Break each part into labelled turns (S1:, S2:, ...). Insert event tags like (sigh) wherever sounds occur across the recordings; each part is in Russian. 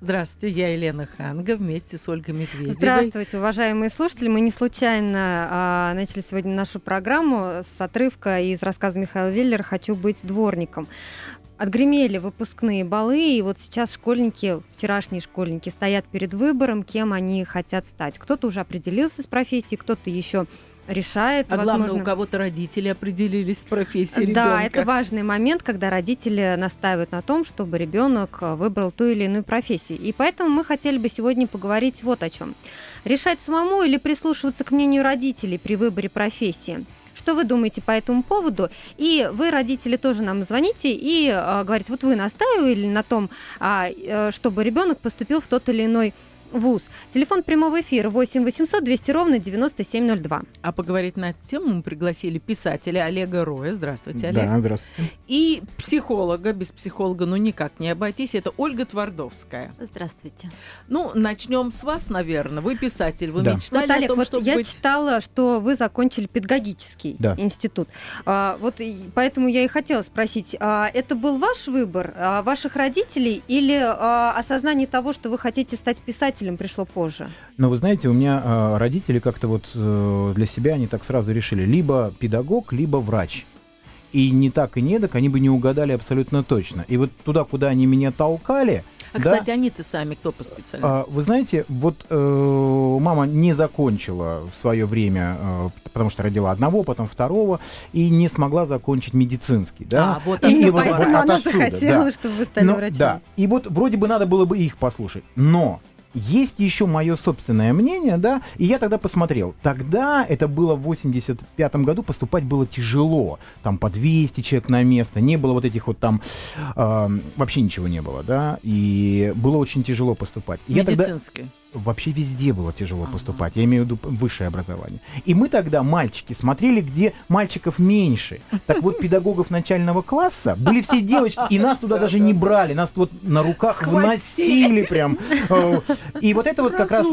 S1: Здравствуйте, я Елена Ханга вместе с Ольгой Медведевой.
S2: Здравствуйте, уважаемые слушатели. Мы не случайно а, начали сегодня нашу программу с отрывка из рассказа Михаила Веллера «Хочу быть дворником». Отгремели выпускные балы, и вот сейчас школьники, вчерашние школьники, стоят перед выбором, кем они хотят стать. Кто-то уже определился с профессией, кто-то еще решает.
S1: А
S2: возможно...
S1: главное, у кого-то родители определились с профессией ребенка.
S2: Да, это важный момент, когда родители настаивают на том, чтобы ребенок выбрал ту или иную профессию. И поэтому мы хотели бы сегодня поговорить вот о чем. Решать самому или прислушиваться к мнению родителей при выборе профессии. Что вы думаете по этому поводу? И вы, родители, тоже нам звоните и э, говорите, вот вы настаивали на том, э, чтобы ребенок поступил в тот или иной ВУЗ. Телефон прямого эфира 8 800 200 ровно 9702.
S1: А поговорить на эту тему мы пригласили писателя Олега Роя. Здравствуйте, Олег.
S3: Да, здравствуйте.
S1: И психолога, без психолога ну никак не обойтись, это Ольга Твардовская.
S4: Здравствуйте.
S1: Ну, начнем с вас, наверное. Вы писатель, вы да. мечтали
S2: вот, Олег,
S1: о том,
S2: вот
S1: чтобы
S2: я
S1: быть...
S2: читала, что вы закончили педагогический
S3: да.
S2: институт. А, вот поэтому я и хотела спросить, а, это был ваш выбор, а, ваших родителей или а, осознание того, что вы хотите стать писателем? Родителям пришло позже?
S3: Ну, вы знаете, у меня э, родители как-то вот э, для себя они так сразу решили, либо педагог, либо врач. И не так и не так, они бы не угадали абсолютно точно. И вот туда, куда они меня толкали,
S1: а,
S3: да,
S1: кстати, они-то сами кто по специальности? А,
S3: вы знаете, вот э, мама не закончила в свое время, э, потому что родила одного, потом второго, и не смогла закончить медицинский. Да?
S2: А, вот и, и вот, поэтому вот, она отсюда, захотела, да. чтобы вы стали
S3: Но,
S2: врачом.
S3: Да, и вот вроде бы надо было бы их послушать, но есть еще мое собственное мнение, да, и я тогда посмотрел. Тогда, это было в 85 году, поступать было тяжело. Там по 200 человек на место, не было вот этих вот там, э, вообще ничего не было, да, и было очень тяжело поступать.
S1: Медицинское.
S3: Я тогда вообще везде было тяжело ага. поступать. Я имею в виду высшее образование. И мы тогда, мальчики, смотрели, где мальчиков меньше. Так вот, педагогов начального класса были все девочки, и нас туда даже не брали. Нас вот на руках вносили прям. Э, и вот это вот как раз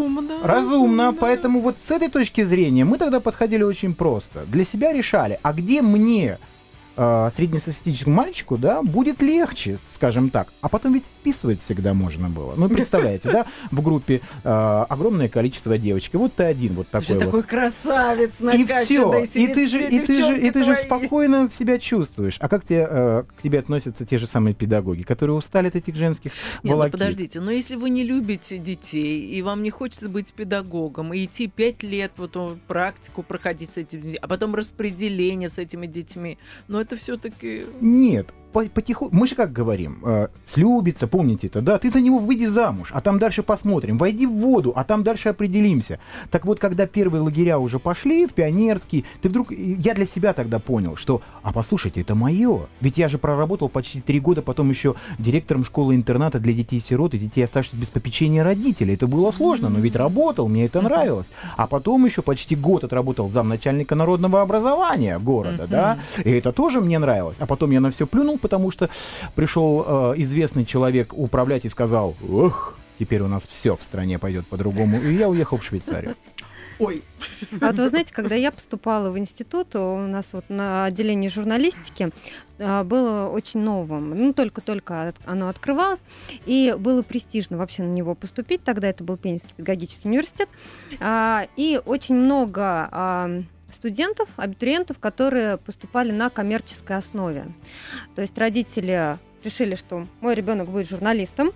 S3: разумно. Поэтому вот с этой точки зрения мы тогда подходили очень просто. Для себя решали, а где мне э, среднестатистическому мальчику, да, будет легче, скажем так. А потом ведь списывать всегда можно было. Ну, представляете, да, в группе э, огромное количество девочек. И вот ты один вот такой
S1: ты
S3: вот.
S1: такой красавец,
S3: И все. И ты же, и ты же, и ты же спокойно себя чувствуешь. А как тебе, э, к тебе относятся те же самые педагоги, которые устали от этих женских
S1: Нет,
S3: волокит?
S1: ну подождите, но если вы не любите детей, и вам не хочется быть педагогом, и идти пять лет вот практику проходить с этими, а потом распределение с этими детьми, но это все-таки...
S3: Нет, потихоньку, мы же как говорим, э, слюбится, помните это, да, ты за него выйди замуж, а там дальше посмотрим, войди в воду, а там дальше определимся. Так вот, когда первые лагеря уже пошли в пионерский, ты вдруг, я для себя тогда понял, что, а послушайте, это мое, ведь я же проработал почти три года, потом еще директором школы-интерната для детей-сирот и детей, оставшихся без попечения родителей. Это было сложно, но ведь работал, мне это нравилось. А потом еще почти год отработал замначальника народного образования города, да, и это тоже мне нравилось. А потом я на все плюнул, потому что пришел э, известный человек управлять и сказал, ох, теперь у нас все в стране пойдет по-другому. И я уехал в Швейцарию.
S1: Ой.
S2: А вот вы знаете, когда я поступала в институт, у нас вот на отделении журналистики э, было очень новым. Ну, только-только оно открывалось, и было престижно вообще на него поступить. Тогда это был Пензенский педагогический университет. А, и очень много а, студентов, абитуриентов, которые поступали на коммерческой основе. То есть родители решили, что мой ребенок будет журналистом,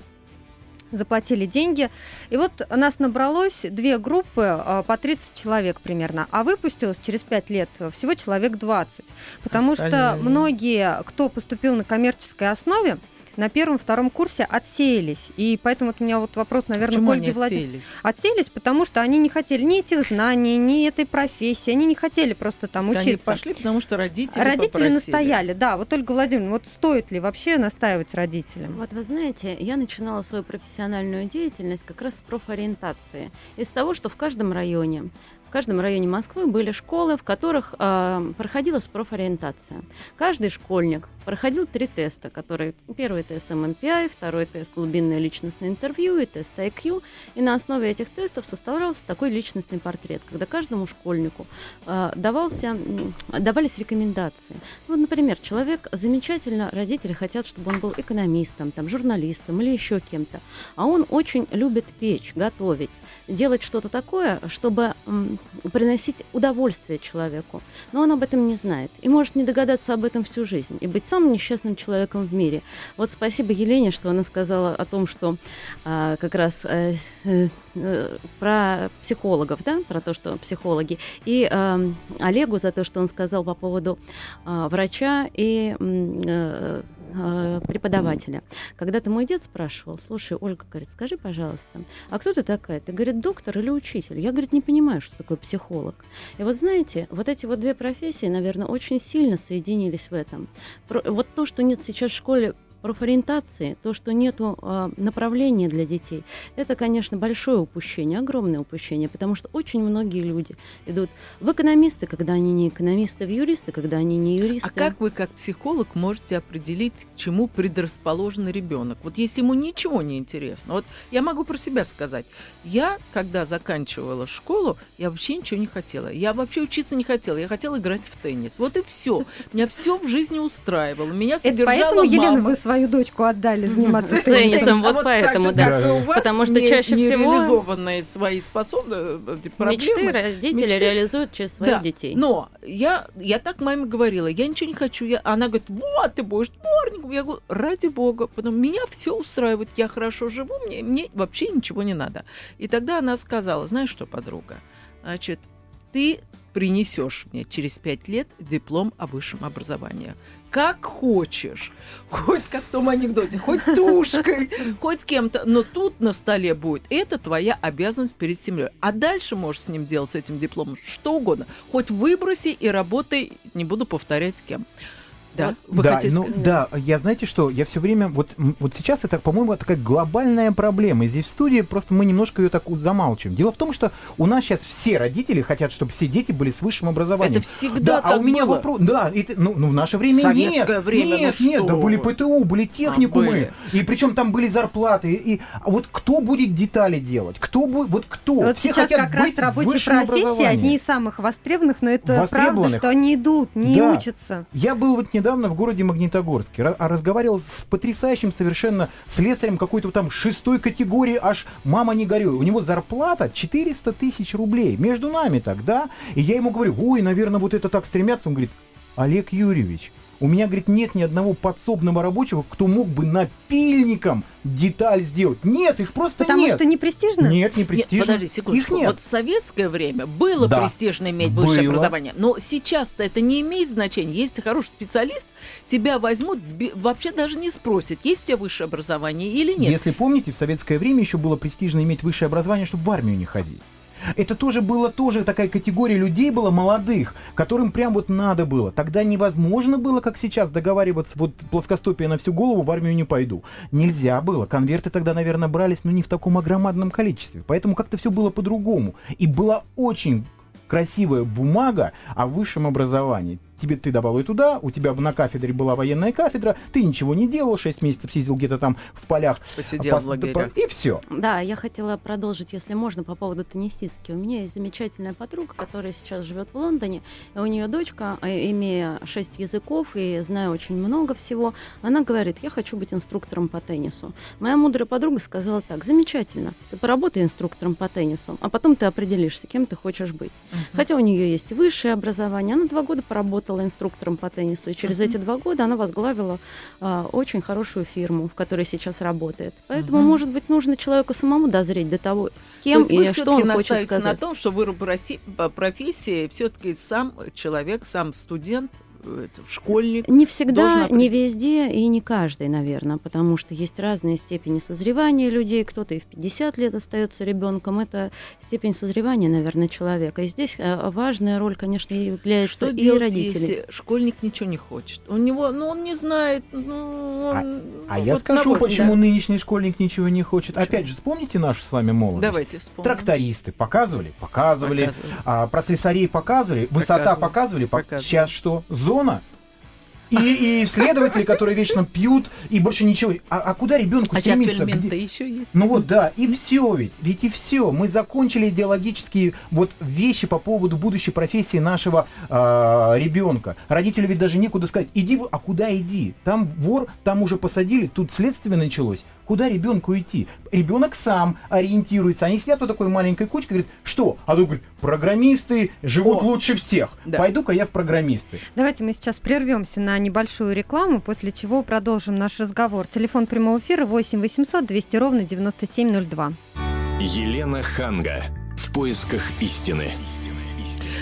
S2: заплатили деньги. И вот нас набралось две группы а, по 30 человек примерно, а выпустилось через 5 лет всего человек 20. Потому Остальные. что многие, кто поступил на коммерческой основе, на первом-втором курсе отсеялись. И поэтому вот у меня вот вопрос, наверное,
S1: Почему
S2: Ольге
S1: Владимировне.
S2: Отсеялись, потому что они не хотели ни этих знаний, ни этой профессии. Они не хотели просто там
S1: учиться.
S2: Они
S1: пошли, потому что родители
S2: Родители
S1: попросили.
S2: настояли, да. Вот Ольга Владимировна, вот стоит ли вообще настаивать родителям?
S4: Вот вы знаете, я начинала свою профессиональную деятельность как раз с профориентации. Из того, что в каждом районе в каждом районе Москвы были школы, в которых э, проходила профориентация. Каждый школьник проходил три теста, которые первый тест MMPI, второй тест глубинное личностное интервью и тест IQ. И на основе этих тестов составлялся такой личностный портрет, когда каждому школьнику э, давался, давались рекомендации. Ну, вот, например, человек замечательно, родители хотят, чтобы он был экономистом, там, журналистом или еще кем-то, а он очень любит печь, готовить делать что-то такое, чтобы приносить удовольствие человеку. Но он об этом не знает и может не догадаться об этом всю жизнь и быть самым несчастным человеком в мире. Вот спасибо Елене, что она сказала о том, что а, как раз а, э, про психологов, да, про то, что психологи, и э, Олегу за то, что он сказал по поводу э, врача и э, э, преподавателя. Когда-то мой дед спрашивал, слушай, Ольга, говорит, скажи, пожалуйста, а кто ты такая? Ты, говорит, доктор или учитель? Я, говорит, не понимаю, что такое психолог. И вот знаете, вот эти вот две профессии, наверное, очень сильно соединились в этом. Про, вот то, что нет сейчас в школе профориентации, то, что нет э, направления для детей, это, конечно, большое упущение, огромное упущение, потому что очень многие люди идут в экономисты, когда они не экономисты, в юристы, когда они не юристы.
S1: А как вы, как психолог, можете определить, к чему предрасположен ребенок? Вот если ему ничего не интересно. Вот я могу про себя сказать. Я, когда заканчивала школу, я вообще ничего не хотела. Я вообще учиться не хотела. Я хотела играть в теннис. Вот и все. Меня все в жизни устраивало. Меня содержала
S2: Это поэтому,
S1: мама.
S2: Елена, вы свою дочку отдали заниматься
S4: теннисом. Вот поэтому, да. Потому что чаще всего
S1: реализованные свои способности,
S4: мечты родители реализуют через своих детей.
S1: Но я я так маме говорила, я ничего не хочу. Я, она говорит, вот ты будешь дворником. Я говорю, ради бога, потом меня все устраивает, я хорошо живу, мне мне вообще ничего не надо. И тогда она сказала, знаешь что, подруга, значит, ты принесешь мне через пять лет диплом о высшем образовании как хочешь. Хоть как в том анекдоте, хоть тушкой, (laughs) хоть с кем-то. Но тут на столе будет. Это твоя обязанность перед семьей. А дальше можешь с ним делать, с этим дипломом, что угодно. Хоть выброси и работай, не буду повторять кем. Да,
S3: вы да, хотели ну, сказать? да, я знаете что, я все время, вот, вот сейчас это, по-моему, такая глобальная проблема. И здесь в студии просто мы немножко ее так замалчиваем. Дело в том, что у нас сейчас все родители хотят, чтобы все дети были с высшим образованием.
S1: Это всегда
S3: да,
S1: так
S3: а у меня
S1: было.
S3: вопрос, да, это, ну, ну в наше время
S1: Советское
S3: нет,
S1: время,
S3: нет,
S1: ну
S3: нет,
S1: что
S3: да были. ПТУ, были техникумы,
S1: А, были.
S3: и причем там были зарплаты. И, и- а вот кто будет детали делать? Кто будет, вот кто?
S2: Вот
S3: все
S2: сейчас
S3: хотят
S2: как раз
S3: быть в
S2: рабочие профессии одни из самых востребованных, но это правда, что они идут, не
S3: Да.
S2: учатся.
S3: Я был вот недавно в городе Магнитогорске, а разговаривал с потрясающим совершенно слесарем какой-то там шестой категории, аж мама не горюй. У него зарплата 400 тысяч рублей. Между нами тогда. И я ему говорю, ой, наверное, вот это так стремятся. Он говорит, Олег Юрьевич, у меня, говорит, нет ни одного подсобного рабочего, кто мог бы напильником деталь сделать. Нет, их просто
S2: Потому
S3: нет.
S2: что не престижно?
S3: Нет, не
S1: Нет,
S3: престижно.
S1: подожди
S3: Их
S1: секундочку.
S3: нет.
S1: Вот в советское время было
S3: Да.
S1: престижно иметь высшее
S3: Было.
S1: образование, но сейчас-то это не имеет значения. Если ты хороший специалист, тебя возьмут, вообще даже не спросят, есть у тебя высшее образование или нет.
S3: Если помните, в советское время еще было престижно иметь высшее образование, чтобы в армию не ходить. Это тоже было тоже такая категория людей была молодых, которым прям вот надо было. Тогда невозможно было, как сейчас, договариваться, вот плоскостопие на всю голову, в армию не пойду. Нельзя было. Конверты тогда, наверное, брались, но не в таком огромадном количестве. Поэтому как-то все было по-другому. И была очень красивая бумага о высшем образовании. Тебе ты давал ее туда, у тебя на кафедре была военная кафедра, ты ничего не делал, 6 месяцев сидел где-то там в полях.
S1: Посидел
S3: пос-
S1: в лагерях.
S3: И все.
S4: Да, я хотела продолжить, если можно, по поводу теннисистки. У меня есть замечательная подруга, которая сейчас живет в Лондоне. И у нее дочка, э, имея шесть языков и зная очень много всего, она говорит, я хочу быть инструктором по теннису. Моя мудрая подруга сказала так, замечательно, ты поработай инструктором по теннису, а потом ты определишься, кем ты хочешь быть. Хотя у нее есть и высшее образование, она два года поработала инструктором по теннису, и через
S1: Мгм.
S4: эти два года она возглавила а, очень хорошую фирму, в которой сейчас работает. Поэтому,
S1: Мгм.
S4: может быть, нужно человеку самому дозреть до того,
S1: То
S4: кем
S1: есть вы
S4: и что он хочет
S1: настаиваете на
S4: сказать.
S1: том, что выбор профессии все-таки сам человек, сам студент это, школьник.
S4: Не всегда,
S1: определить.
S4: не везде и не каждый, наверное, потому что есть разные степени созревания людей. Кто-то и в 50 лет остается ребенком. Это степень созревания, наверное, человека. И здесь э, важная роль, конечно, является
S1: Что
S4: и
S1: делать,
S4: родителей.
S1: если школьник ничего не хочет? У него, ну, он не знает. Ну, он,
S3: А
S1: ну,
S3: я
S1: вот
S3: скажу,
S1: набор,
S3: почему
S1: да.
S3: нынешний школьник ничего не хочет. Опять же, вспомните нашу с вами молодость.
S1: Давайте вспомним.
S3: Трактористы показывали, показывали,
S1: Показывали.
S3: а, про слесарей показывали, высота
S1: Показывали.
S3: показывали, пок-
S1: Показывали.
S3: сейчас что? Зона? И, и исследователи, которые вечно пьют и больше ничего. А, а куда ребенку
S1: А сейчас
S3: стремиться? Где-
S1: еще есть.
S3: Ну вот да, и все ведь, ведь и все. Мы закончили идеологические вот вещи по поводу будущей профессии нашего ребенка. Родителю ведь даже некуда сказать, иди, а куда иди? Там вор, там уже посадили, тут следствие началось. Куда ребенку идти? Ребенок сам ориентируется. Они сидят вот такой маленькой кучкой, говорит, что? А тут говорит, программисты живут
S1: О,
S3: лучше всех.
S1: да.
S3: Пойду-ка я в программисты.
S2: Давайте мы сейчас прервемся на небольшую рекламу, после чего продолжим наш разговор. Телефон прямого эфира 8 800 200 ровно 9702.
S5: Елена Ханга. В поисках истины.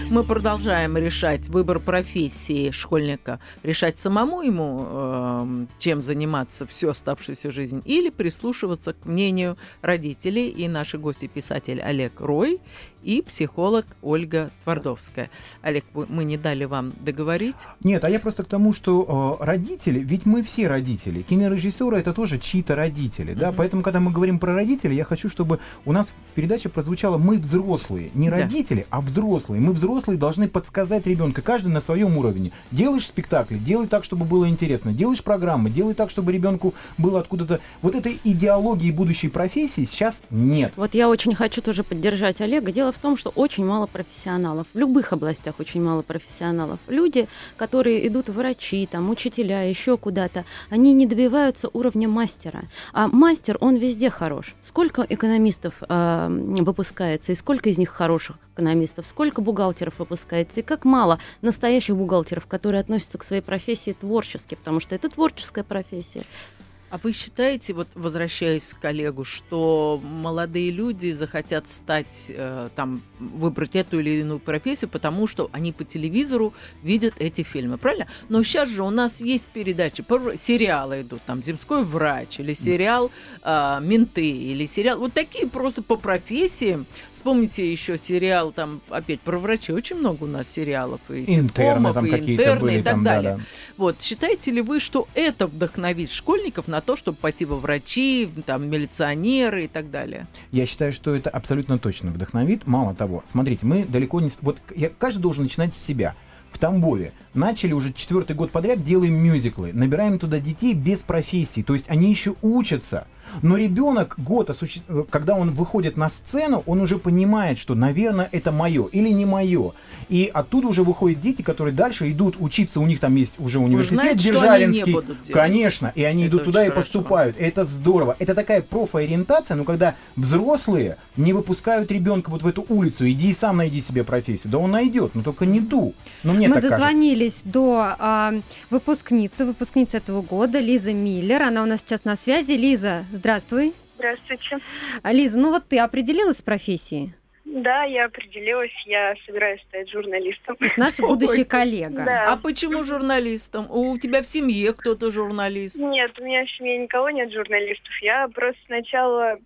S1: Мы продолжаем решать выбор профессии школьника, решать самому ему, эм, чем заниматься всю оставшуюся жизнь, или прислушиваться к мнению родителей. И наши гости писатель Олег Рой и психолог Ольга Твардовская. Олег, мы не дали вам договорить.
S3: Нет, а я просто к тому, что э, родители, ведь мы все родители. Кинорежиссеры это тоже чьи-то родители, да.
S1: Мгм.
S3: Поэтому, когда мы говорим про родителей, я хочу, чтобы у нас в передаче прозвучало мы взрослые, не
S1: Да.
S3: родители, а взрослые. Мы взрослые должны подсказать ребенка, каждый на своем уровне. Делаешь спектакли, делай так, чтобы было интересно. Делаешь программы, делай так, чтобы ребенку было откуда-то. Вот этой идеологии будущей профессии сейчас нет.
S4: Вот я очень хочу тоже поддержать Олега. Дело в том, что очень мало профессионалов. В любых областях очень мало профессионалов. Люди, которые идут врачи, там, учителя, еще куда-то, они не добиваются уровня мастера. А мастер, он везде хорош. Сколько экономистов а, выпускается, и сколько из них хороших экономистов, сколько бухгалтеров выпускается, и как мало настоящих бухгалтеров, которые относятся к своей профессии творчески, потому что это творческая профессия.
S1: А вы считаете, вот возвращаясь к коллегу, что молодые люди захотят стать, э, там, выбрать эту или иную профессию, потому что они по телевизору видят эти фильмы, правильно? Но сейчас же у нас есть передачи, сериалы идут, там, «Земской врач», или сериал э, «Менты», или сериал, вот такие просто по профессиям. Вспомните еще сериал, там, опять, про врачей, очень много у нас сериалов, и
S3: Интерны
S1: ситкомов,
S3: там
S1: и интерны,
S3: были,
S1: и так
S3: там, да,
S1: далее.
S3: да.
S1: Вот, считаете ли вы, что это вдохновит школьников на то, чтобы пойти во врачи, там, милиционеры и так далее?
S3: Я считаю, что это абсолютно точно вдохновит. Мало того, смотрите, мы далеко не... Вот я, каждый должен начинать с себя. В Тамбове начали уже четвертый год подряд, делаем мюзиклы, набираем туда детей без профессии, то есть они еще учатся. Но ребенок год, осуществ- когда он выходит на сцену, он уже понимает, что, наверное, это мое или не мое. И оттуда уже выходят дети, которые дальше идут учиться, у них там есть уже университет
S1: не
S3: Державинский. Конечно, и они
S1: Это
S3: идут туда
S1: очень
S3: и
S1: хорошо.
S3: поступают. Это здорово. Это такая профориентация, но когда взрослые не выпускают ребенка вот в эту улицу, иди и сам найди себе профессию. Да он найдет, но только не ту. Ну, мне
S2: Мы
S3: так кажется.
S2: дозвонились до а, выпускницы, выпускницы этого года, Лиза Миллер. Она у нас сейчас на связи. Лиза, здравствуй.
S6: Здравствуйте.
S2: А, Лиза, ну вот ты определилась с профессией?
S6: Да, я определилась, я собираюсь стать журналистом.
S2: То есть наша будущая коллега.
S6: Да.
S1: А почему журналистом? У тебя в семье кто-то журналист?
S6: Нет, у меня в семье никого нет журналистов. Я просто сначала...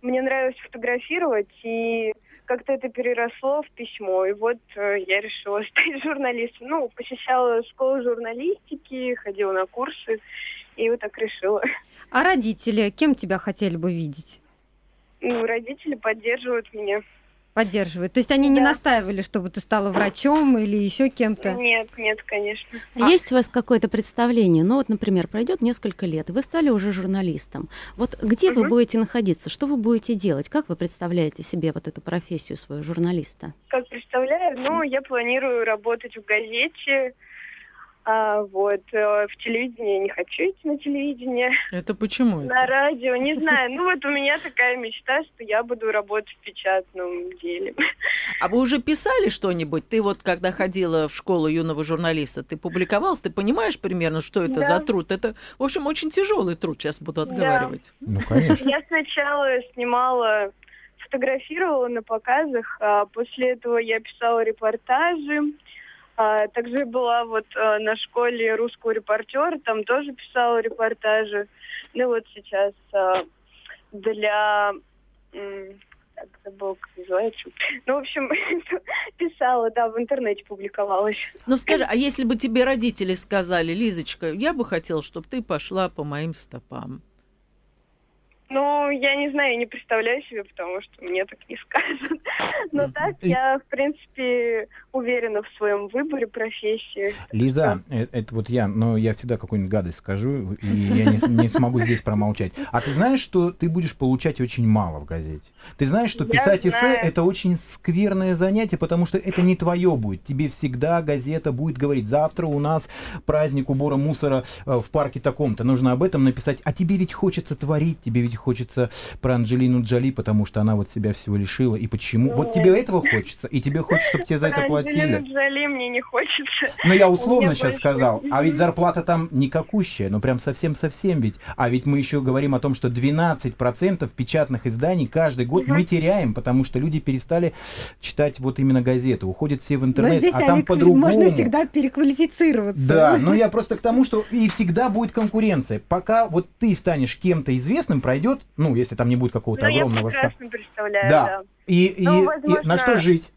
S6: Мне нравилось фотографировать, и как-то это переросло в письмо. И вот э, я решила (laughs) стать журналистом. Ну, посещала школу журналистики, ходила на курсы, и вот так решила.
S2: А родители, кем тебя хотели бы видеть?
S6: Ну, родители поддерживают меня.
S2: Поддерживают. То есть они не
S6: Да.
S2: настаивали, чтобы ты стала врачом или еще кем-то?
S6: Нет, нет, конечно.
S2: А-
S4: Есть у вас какое-то представление? Ну вот, например, пройдет несколько лет, и вы стали уже журналистом. Вот где вы
S6: Мгм.
S4: будете находиться? Что вы будете делать? Как вы представляете себе вот эту профессию свою журналиста?
S6: Как представляю, ну, я планирую работать в газете, а, вот, э, в телевидении не хочу идти на телевидение,
S1: Это почему? это?
S6: на радио, не знаю. Ну, вот у меня такая мечта, что я буду работать в печатном деле.
S1: А вы уже писали что-нибудь? Ты вот, когда ходила в школу юного журналиста, ты публиковалась? Ты понимаешь примерно, что это
S6: Да.
S1: за труд? Это, в общем, очень тяжелый труд, сейчас буду
S6: Да.
S1: отговаривать.
S3: Ну, конечно.
S6: Я сначала снимала, фотографировала на показах, а после этого я писала репортажи, А, также была вот а, на школе русского репортера, там тоже писала репортажи. Ну вот сейчас а, для... Так, как называется. Ну, в общем, (laughs) писала, да, в интернете публиковалась.
S1: Ну скажи, а если бы тебе родители сказали, Лизочка, я бы хотела, чтобы ты пошла по моим стопам.
S6: Ну, я не знаю, я не представляю себе, потому что мне так не скажут. (laughs) Но так я, в принципе, уверена в своем выборе профессии.
S3: Лиза, э, это вот я, но я всегда какую-нибудь гадость скажу, и я не, не смогу здесь промолчать. А ты знаешь, что ты будешь получать очень мало в газете? Ты знаешь, что
S6: Я
S3: писать эссе
S6: знаю.
S3: это очень скверное занятие, потому что это не твое будет. Тебе всегда газета будет говорить, завтра у нас праздник убора мусора э, в парке таком-то, нужно об этом написать. А тебе ведь хочется творить, тебе ведь хочется про Анджелину Джоли, потому что она вот себя всего лишила. И почему? Вот
S6: Нет.
S3: тебе этого хочется, и тебе хочется, чтобы тебе за это платили.
S6: Анджелину Джоли мне не хочется.
S3: Ну, я условно сейчас
S6: больше-
S3: сказал. А ведь зарплата там никакущая, ну прям совсем-совсем ведь. А ведь мы еще говорим о том, что 12% печатных изданий каждый год мы теряем, потому что люди перестали читать вот именно газеты. Уходят все в
S2: Но
S3: интернет,
S2: здесь,
S3: а там
S2: Олег,
S3: по-другому.
S2: можно всегда переквалифицироваться.
S3: Да, но я просто к тому, что и всегда будет конкуренция. Пока вот ты станешь кем-то известным, пройдет, ну, если там не будет какого-то
S6: Ну, я
S3: огромного ста-
S6: прекрасно представляю,
S3: Да.
S6: да.
S3: И, и-
S6: Ну,
S3: и
S6: возможно-
S3: на что жить?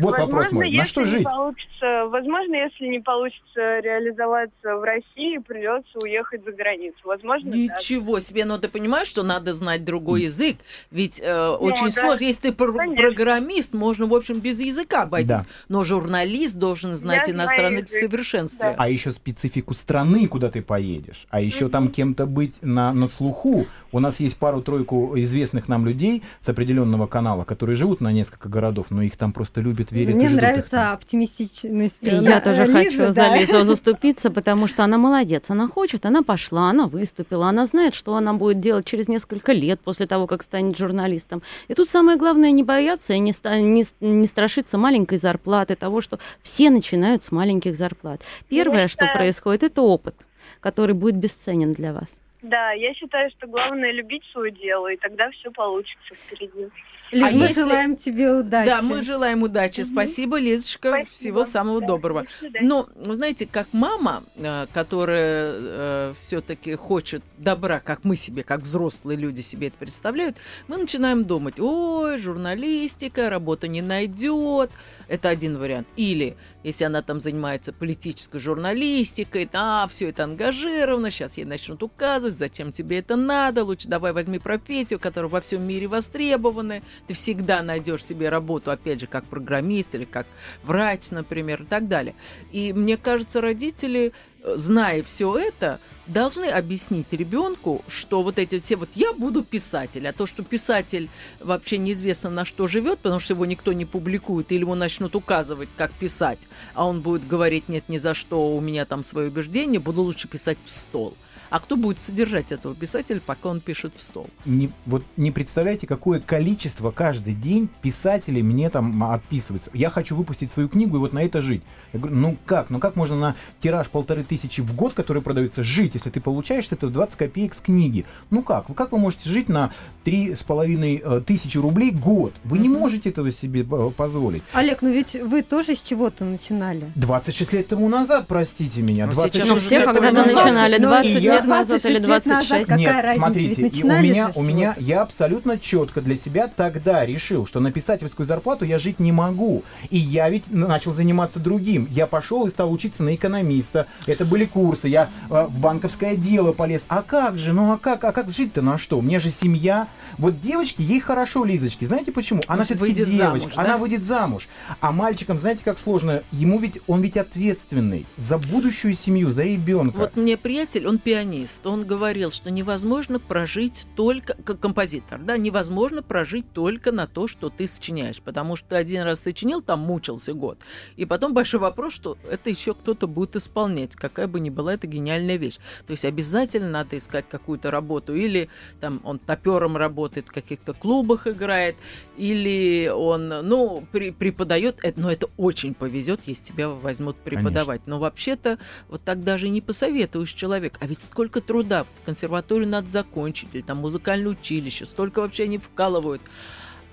S3: Вот
S6: возможно,
S3: вопрос мой. На
S6: если
S3: что
S6: не
S3: жить?
S6: Получится, возможно, если не получится реализоваться в России, придется уехать за границу. Возможно, так.
S1: Ничего себе, но ты понимаешь, что надо знать другой язык, ведь э, очень
S6: да.
S1: сложно. Если ты пр-
S6: Конечно.
S1: программист, можно, в общем, без языка обойтись,
S3: Да.
S1: но журналист должен знать
S6: Я
S1: иностранный в совершенстве.
S3: а еще специфику страны, куда ты поедешь, а еще там кем-то быть на, на слуху. У нас есть пару-тройку известных нам людей с определенного канала, которые живут на несколько городов, но их там просто любят, верят. и
S2: Мне нравится оптимистичность.
S4: И
S2: э,
S4: Я тоже хочу
S2: да.
S4: за Лизу (laughs) заступиться, потому что она молодец. Она хочет, она пошла, она выступила, она знает, что она будет делать через несколько лет после того, как станет журналистом. И тут самое главное не бояться и не, не, не страшиться маленькой зарплаты, того, что все начинают с маленьких зарплат. Первое, что происходит, это опыт, который будет бесценен для вас.
S6: Да, я считаю, что главное любить свое дело, и тогда все получится впереди.
S2: Лиз,
S1: А
S2: мы
S1: если-
S2: желаем тебе удачи.
S1: Да, мы желаем удачи. Спасибо, Лизочка.
S6: Спасибо.
S1: Всего самого
S6: Да,
S1: доброго.
S6: до.
S1: Но, вы знаете, как мама, э, которая все-таки хочет добра, как мы себе, как взрослые люди себе это представляют, мы начинаем думать, ой, журналистика, работа не найдет. Это один вариант. Или, если она там занимается политической журналистикой, а, все это ангажировано, сейчас ей начнут указывать, зачем тебе это надо, лучше давай возьми профессию, которая во всем мире востребована, ты всегда найдешь себе работу, опять же, как программист или как врач, например, и так далее. И мне кажется, родители, э, зная все это, должны объяснить ребенку, что вот эти все вот я буду писатель, а то, что писатель вообще неизвестно на что живет, потому что его никто не публикует, или ему начнут указывать, как писать, а он будет говорить, нет, ни за что, у меня там свое убеждение, буду лучше писать в стол. А кто будет содержать этого писателя, пока он пишет в стол?
S3: Не, вот не представляете, какое количество каждый день писателей мне там отписывается. Я хочу выпустить свою книгу и вот на это жить. Я говорю, ну как? Ну как можно на тираж полторы тысячи в год, который продается, жить, если ты получаешь это 20 копеек с книги? Ну как? Вы как вы можете жить на три с половиной э, тысячи рублей год? Вы не можете этого себе э, позволить.
S2: Олег, ну ведь вы тоже с чего-то начинали.
S3: 26 лет тому назад, простите меня.
S1: Ну,
S3: 26
S1: сейчас
S4: Ну,
S1: уже
S4: все когда-то начинали,
S2: Ну,
S4: 20
S3: и
S4: лет
S3: я-
S4: назад или
S2: 26 лет назад
S4: 26.
S2: Какая
S3: Нет,
S2: разница?
S3: смотрите, и у меня, у меня, я абсолютно четко для себя тогда решил, что на писательскую зарплату я жить не могу. И я ведь начал заниматься другим. Я пошел и стал учиться на экономиста. Это были курсы. Я э, в банковское дело полез. А как же? Ну а как? А как жить-то на что? У меня же семья. Вот девочке, ей хорошо, Лизочке. Знаете почему? Она все-таки
S1: выйдет
S3: девочка.
S1: замуж, да?
S3: Она выйдет замуж. А мальчикам, знаете, как сложно? Ему ведь, он ведь ответственный за будущую семью, за ребенка.
S1: Вот мне приятель, он пианист, он говорил, что невозможно прожить только, как композитор, да, невозможно прожить только на то, что ты сочиняешь, потому что ты один раз сочинил, там мучился год, и потом большой вопрос, что это еще кто-то будет исполнять, какая бы ни была эта гениальная вещь. То есть обязательно надо искать какую-то работу, или там он топером работает, в каких-то клубах играет, или он, ну, при- преподает, это- но это очень повезет, если тебя возьмут преподавать. Но вообще-то вот так даже не посоветуешь человек. А ведь сколько труда в консерваторию надо закончить, или там музыкальное училище, столько вообще они вкалывают.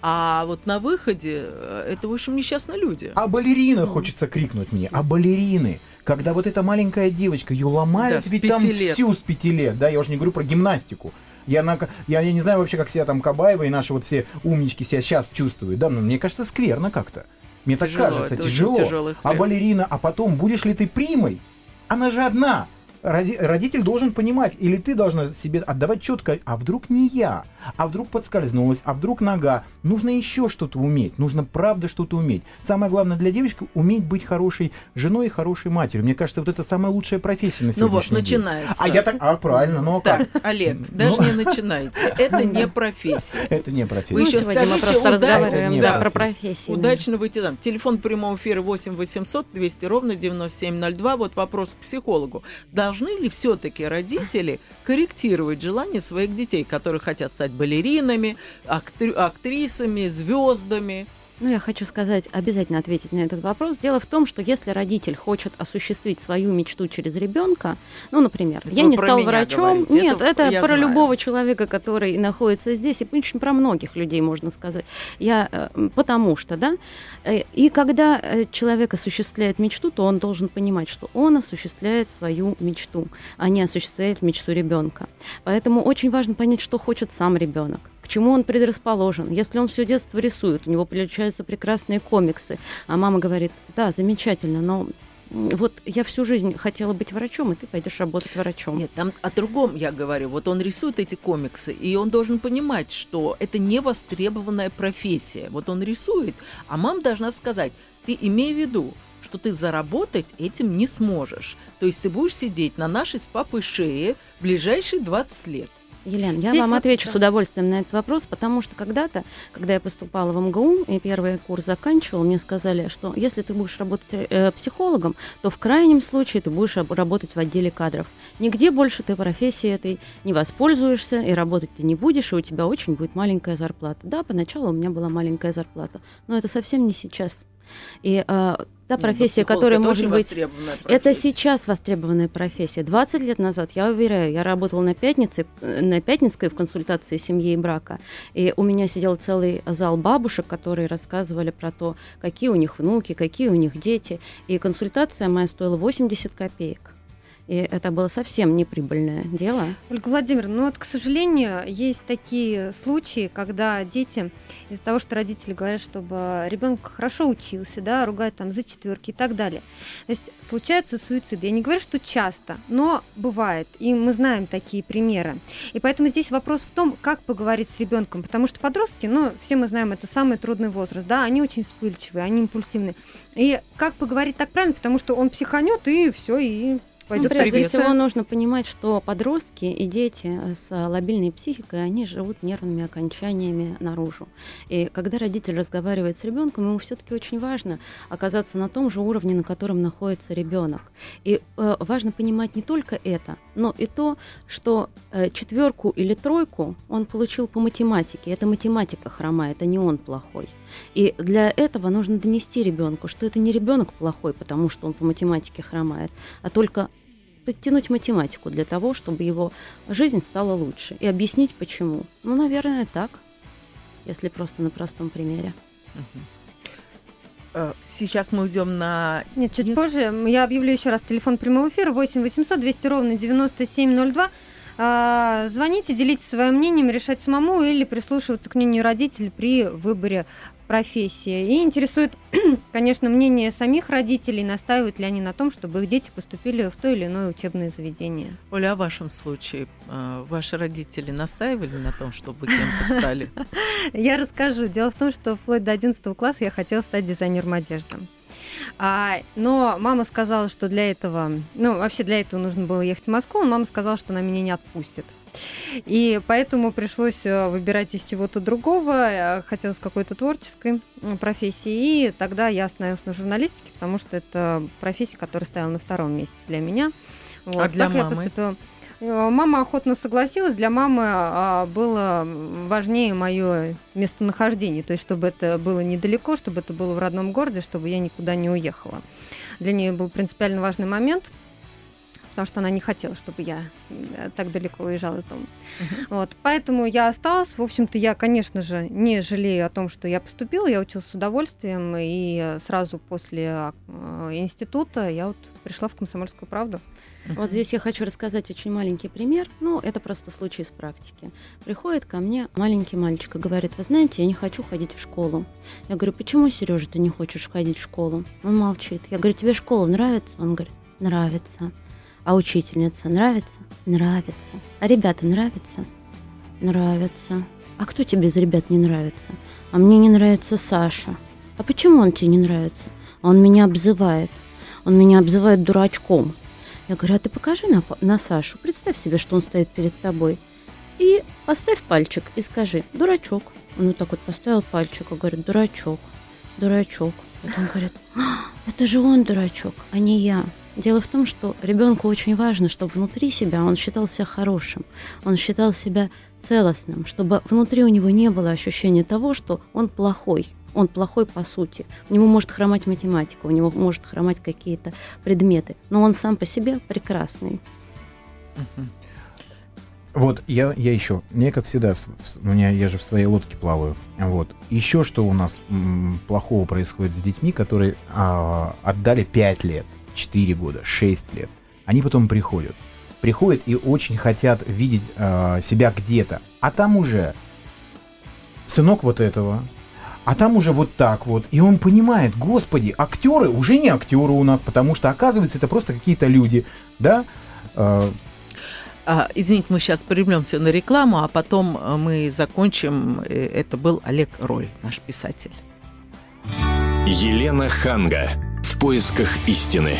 S1: А вот на выходе э, это, в общем, несчастные люди.
S3: А балерина
S1: Ну.
S3: хочется крикнуть мне. А балерины. Когда вот эта маленькая девочка, ее ломают
S1: Да,
S3: ведь там
S1: лет.
S3: всю с пяти лет, да, я уже не говорю про гимнастику. Я, на, я, я не знаю вообще, как себя там Кабаева и наши вот все умнички себя сейчас чувствуют, да, но мне кажется, скверно как-то. Мне так
S1: Тяжело,
S3: кажется,
S1: это очень
S3: тяжело. а балерина, а потом будешь ли ты примой? Она же одна. Роди- родитель должен понимать, или ты должна себе отдавать четко, а вдруг не я, а вдруг подскользнулась, а вдруг нога. Нужно еще что-то уметь, нужно правда что-то уметь. Самое главное для девочки уметь быть хорошей женой и хорошей матерью. Мне кажется, вот это самая лучшая профессия на
S1: Ну вот,
S3: сегодняшний день.
S1: начинается.
S3: А я так, а правильно, ну а как?
S1: Так, Олег,
S3: Ну.
S1: даже не начинайте. Это не профессия. (laughs)
S3: Это не профессия.
S1: Вы
S4: Ну,
S1: еще
S4: сегодня мы просто разговариваем да, про профессии. да.
S1: Удачно выйти там. Телефон прямого эфира 8 800 200 ровно 9702. Вот вопрос к психологу. Должны ли все-таки родители корректировать желания своих детей, которые хотят стать балеринами, актри- актрисами, звездами?
S4: Ну, я хочу сказать, обязательно ответить на этот вопрос. Дело в том, что если родитель хочет осуществить свою мечту через ребенка, ну, например,
S1: Это
S4: я
S1: вы
S4: не стал врачом,
S1: говорите,
S4: нет,
S1: это
S4: это, про
S1: знаю.
S4: любого человека, который находится здесь, и очень про многих людей можно сказать. Я э, потому что, да, э, и когда э, человек осуществляет мечту, то он должен понимать, что он осуществляет свою мечту, а не осуществляет мечту ребенка. Поэтому очень важно понять, что хочет сам ребенок к чему он предрасположен. Если он все детство рисует, у него получаются прекрасные комиксы, а мама говорит, да, замечательно, но вот я всю жизнь хотела быть врачом, и ты пойдешь работать врачом.
S1: Нет, там о другом я говорю. Вот он рисует эти комиксы, и он должен понимать, что это не востребованная профессия. Вот он рисует, а мама должна сказать, ты имей в виду, что ты заработать этим не сможешь. То есть ты будешь сидеть на нашей с папой шее ближайшие 20 лет.
S4: Елена, я
S2: Здесь
S4: вам
S2: вот,
S4: отвечу
S2: да.
S4: с удовольствием на этот вопрос, потому что когда-то, когда я поступала в МГУ и первый курс заканчивала, мне сказали, что если ты будешь работать э, психологом, то в крайнем случае ты будешь работать в отделе кадров. Нигде больше ты профессией этой не воспользуешься, и работать ты не будешь, и у тебя очень будет маленькая зарплата. Да, поначалу у меня была маленькая зарплата, но это совсем не сейчас. И э, та
S1: Нет,
S4: профессия,
S1: ну,
S4: которая может быть это сейчас востребованная профессия. 20 лет назад, я уверяю, я работала на пятнице, э, на Пятницкой в консультации семьи и брака. И у меня сидел целый зал бабушек, которые рассказывали про то, какие у них внуки, какие у них дети. И консультация моя стоила 80 копеек. И это было совсем неприбыльное дело.
S2: Ольга Владимировна, ну вот, к сожалению, есть такие случаи, когда дети из-за того, что родители говорят, чтобы ребенок хорошо учился, да, ругают там за четверки и так далее. То есть случаются суициды. Я не говорю, что часто, но бывает. И мы знаем такие примеры. И поэтому здесь вопрос в том, как поговорить с ребенком. Потому что подростки, ну, все мы знаем, это самый трудный возраст, да, они очень вспыльчивые, они импульсивные. И как поговорить так правильно, потому что он психанет и все, и пойдет
S4: ну, прежде всего нужно понимать, что подростки и дети с э, лобильной психикой, они живут нервными окончаниями наружу. И когда родитель разговаривает с ребенком, ему все-таки очень важно оказаться на том же уровне, на котором находится ребенок. И э, важно понимать не только это, но и то, что э, четверку или тройку он получил по математике. Это математика хромает, а не он плохой. И для этого нужно донести ребенку, что это не ребенок плохой, потому что он по математике хромает, а только подтянуть математику для того, чтобы его жизнь стала лучше. И объяснить почему. Ну, наверное, так, если просто на простом примере.
S1: Э, Сейчас мы уйдем на...
S2: Нет, чуть
S1: Нет?
S2: позже. Я объявлю еще раз телефон прямого эфира 8 800 200 ровно 9702. А, Звоните, делитесь своим мнением, решать самому или прислушиваться к мнению родителей при выборе профессии. И интересует, (clears throat) конечно, мнение самих родителей, настаивают ли они на том, чтобы их дети поступили в то или иное учебное заведение.
S1: Оля, а в вашем случае э, ваши родители настаивали на том, чтобы кем-то стали? (laughs)
S2: Я расскажу. Дело в том, что вплоть до 11 класса я хотела стать дизайнером одежды. А, но мама сказала, что для этого, ну, вообще для этого нужно было ехать в Москву, но мама сказала, что она меня не отпустит. И поэтому пришлось э, выбирать из чего-то другого, э, хотелось какой-то творческой профессии, и тогда я остановилась на журналистике, потому что это профессия, которая стояла на втором месте для меня. Вот,
S1: А для
S2: так я
S1: мамы?
S2: поступила. Э, Мама охотно согласилась. Для мамы а, было важнее мое местонахождение, то есть чтобы это было недалеко, чтобы это было в родном городе, чтобы я никуда не уехала. Для нее был принципиально важный момент. Потому что она не хотела, чтобы я э, так далеко уезжала из дома. Вот, поэтому я осталась. В общем-то, я, конечно же, не жалею о том, что я поступила. Я училась с удовольствием, и сразу после э, института я вот пришла в «Комсомольскую правду».
S4: Вот здесь я хочу рассказать очень маленький пример. Ну, это просто случай из практики. Приходит ко мне маленький мальчик и говорит, вы знаете, я не хочу ходить в школу. Я говорю, почему, Сережа, ты не хочешь ходить в школу? Он молчит. Я говорю, тебе школа нравится? Он говорит, нравится. А учительница нравится? Нравится. А ребята нравятся? Нравятся. А кто тебе из ребят не нравится? А мне не нравится Саша. А почему он тебе не нравится? Он меня обзывает. Он меня обзывает дурачком. Я говорю, а ты покажи на, на Сашу, представь себе, что он стоит перед тобой. И поставь пальчик и скажи, дурачок. Он вот так вот поставил пальчик и говорит, дурачок, дурачок. Потом говорит, а, это же он дурачок, а не я. Дело в том, что ребенку очень важно, чтобы внутри себя он считал себя хорошим, он считал себя целостным, чтобы внутри у него не было ощущения того, что он плохой, он плохой по сути. У него может хромать математика, у него может хромать какие-то предметы, но он сам по себе прекрасный.
S3: Вот, я, я еще, мне как всегда, у меня, я же в своей лодке плаваю, вот. Еще что у нас плохого происходит с детьми, которые а, отдали 5 лет, 4 года, 6 лет. Они потом приходят. Приходят и очень хотят видеть а, себя где-то. А там уже сынок вот этого, а там уже вот так вот. И он понимает, господи, актеры уже не актеры у нас, потому что, оказывается, это просто какие-то люди, да?
S1: А, а извините, мы сейчас прервемся на рекламу, а потом э, мы закончим. Э, это был Олег Роль, наш писатель.
S5: Елена Ханга. В поисках истины.